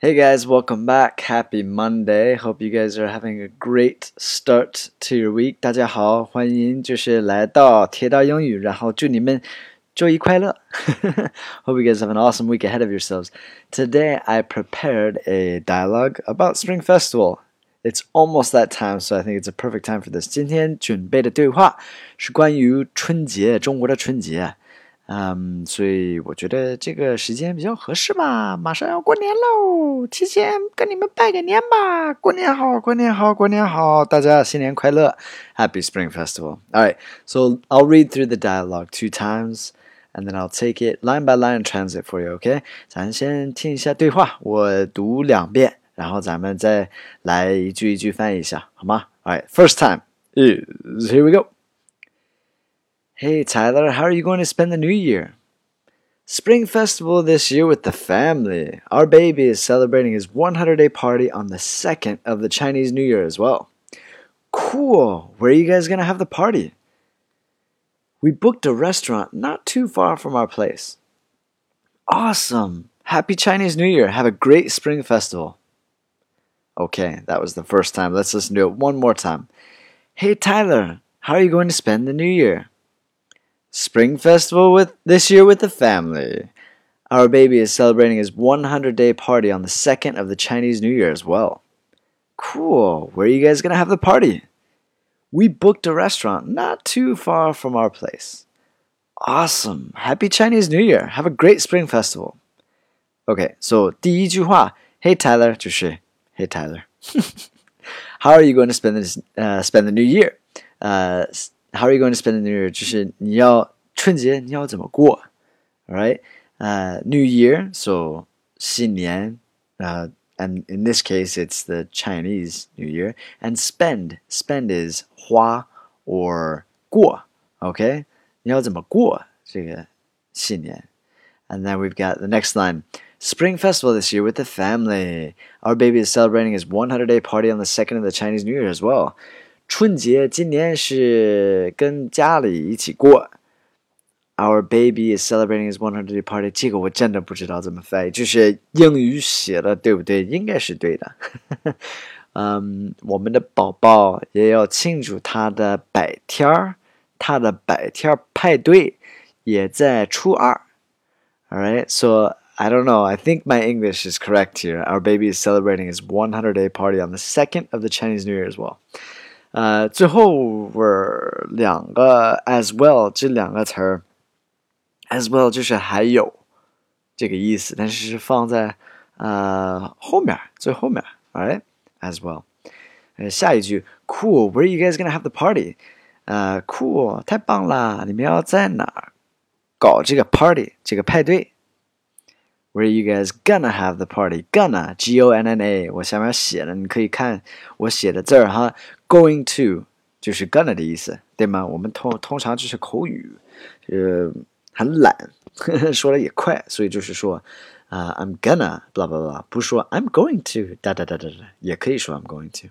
Hey guys, welcome back. Happy Monday. Hope you guys are having a great start to your week. 大家好，欢迎就是来到铁蛋英语，然后祝你们周一快乐。Hope you guys have an awesome week ahead of yourselves. Today I prepared a dialogue about Spring Festival. It's almost that time, so I think it's a perfect time for this. 今天准备的对话是关于春节，中国的春节。嗯，所以我觉得这个时间比较合适吧，马上要过年喽，提前跟你们拜个年吧，过年好，过年好，过年好，大家新年快乐，Happy Spring Festival. All right, so I'll read through the dialogue two times. And then I'll take it line by line and translate for you, OK？咱先听一下对话，我读两遍，然后咱们再来一句一句翻译一下，好吗？All right, first time is here we go. Hey Tyler, how are you going to spend the new year? Spring Festival this year with the family. Our baby is celebrating his 100 day party on the 2nd of the Chinese New Year as well. Cool. Where are you guys going to have the party? We booked a restaurant not too far from our place. Awesome. Happy Chinese New Year. Have a great Spring Festival. Okay, that was the first time. Let's listen to it one more time. Hey Tyler, how are you going to spend the new year? Spring Festival with this year with the family. Our baby is celebrating his 100 day party on the 2nd of the Chinese New Year as well. Cool. Where are you guys going to have the party? We booked a restaurant not too far from our place. Awesome. Happy Chinese New Year. Have a great Spring Festival. Okay, so 第一句话，Hey Tyler 就是 Hey Tyler. How are you going to spend this uh, spend the new year? Uh, how are you going to spend the new year? 就是你要春节你要怎么过？Alright, uh, New Year, so 新年，uh, and in this case it's the Chinese New Year. And spend, spend is 花 or 过，OK？你要怎么过这个新年？And then we've got the next line. Spring Festival this year with the family. Our baby is celebrating his 100 day party on the second of the Chinese New Year as well. 春节今年是跟家里一起过。Our baby is celebrating his 100 day party。这个我真的不知道怎么翻译，就是英语写的对不对？应该是对的。嗯，我们的宝宝也要庆祝他的百天儿，他的百天派对也在初二。All right, so I don't know. I think my English is correct here. Our baby is celebrating his 100 day party on the second of the Chinese New Year as well. 呃，最后边两个 as well 这两个词儿，as well 就是还有这个意思，但是是放在呃后面最后面，alright as well。呃，下一句 Cool，Where are you guys gonna have the party？呃，Cool，太棒了！你们要在哪儿搞这个 party 这个派对？Where are you guys gonna have the party? Gonna, G O N N A，我下面写了，你可以看我写的字儿哈。 Going to 就是 gonna 的意思，对吗？我们通通常就是口语，呃，很懒，说的也快，所以就是说，啊、uh,，I'm gonna blah blah blah，不说 I'm going to 哒哒哒哒哒，也可以说 I'm going to。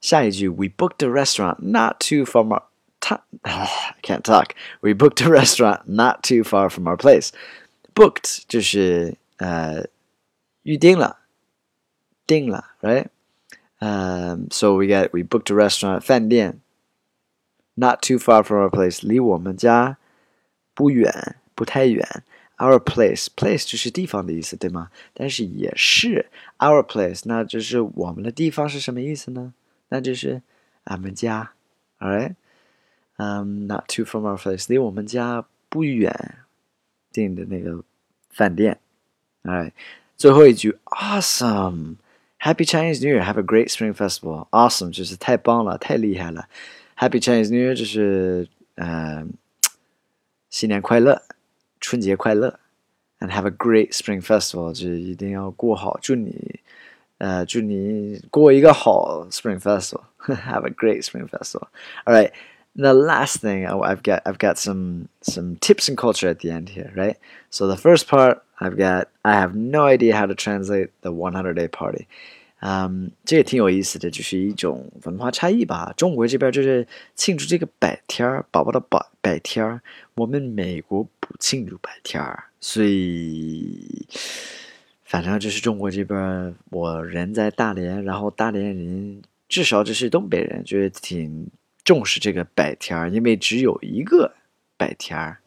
下一句，We booked a restaurant not too far from our I can't talk. We booked a restaurant not too far from our place. Booked 就是呃预定了，定了 ，right？um, so we got we booked a restaurant 饭店，not too far from our place，离我们家不远，不太远。Our place place 就是地方的意思，对吗？但是也是 our place，那就是我们的地方是什么意思呢？那就是俺们家，all right？嗯、um,，not too from our place，离我们家不远，订的那个饭店，all right？最后一句，awesome。 Happy Chinese New Year! Have a great Spring Festival. Awesome，就是太棒了，太厉害了。Happy Chinese New Year 就是呃新年快乐，春节快乐。And have a great Spring Festival，就是一定要过好，祝你呃祝你过一个好 Spring Festival. have a great Spring Festival. All right. The last thing I've got, I've got some some tips and culture at the end here, right? So the first part I've got I have no idea how to translate the 100 day party. 嗯，这也挺有意思的，就是一种文化差异吧。中国这边就是庆祝这个百天儿，宝宝的百百天儿。我们美国不庆祝百天儿，所以 反正就是中国这边，我人在大连，然后大连人至少就是东北人，觉得挺 重视这个百天儿，因为只有一个百天儿。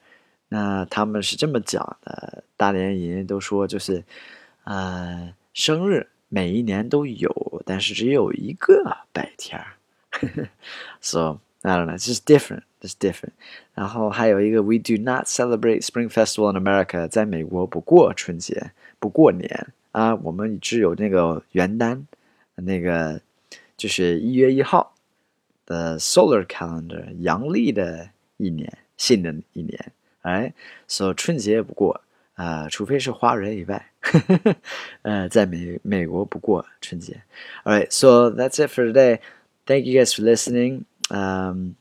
那他们是这么讲的，大连人都说就是，呃，生日每一年都有，但是只有一个百天儿。So I don't know, it's is different. It's different. 然后还有一个，We do not celebrate Spring Festival in America，在美国不过春节，不过年啊，我们只有那个元旦，那个就是一月一号 的 Solar Calendar，阳历的一年，新的一年。哎，so 春节不过啊，除非是华人以外，呃，在美美国不过春节。Alright, so that's it for today. Thank you guys for listening. Um,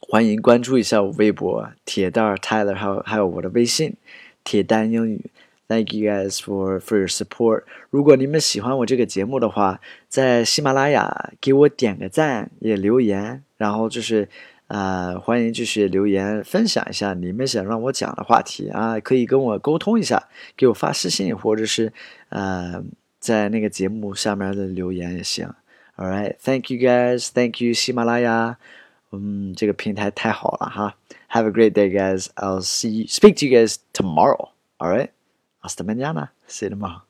欢迎关注一下我微博铁蛋 Tyler，还有还有我的微信铁蛋英语。 Thank you guys for for your support. 如果你们喜欢我这个节目的话，在喜马拉雅给我点个赞，也留言，然后就是。呃，欢迎继续留言分享一下你们想让我讲的话题啊，可以跟我沟通一下，给我发私信或者是呃在那个节目下面的留言也行。All right, thank you guys, thank you 喜马拉雅，嗯，这个平台太好了哈。Have a great day, guys. I'll see you, speak to you guys tomorrow. All right, Hasta mañana, cinema.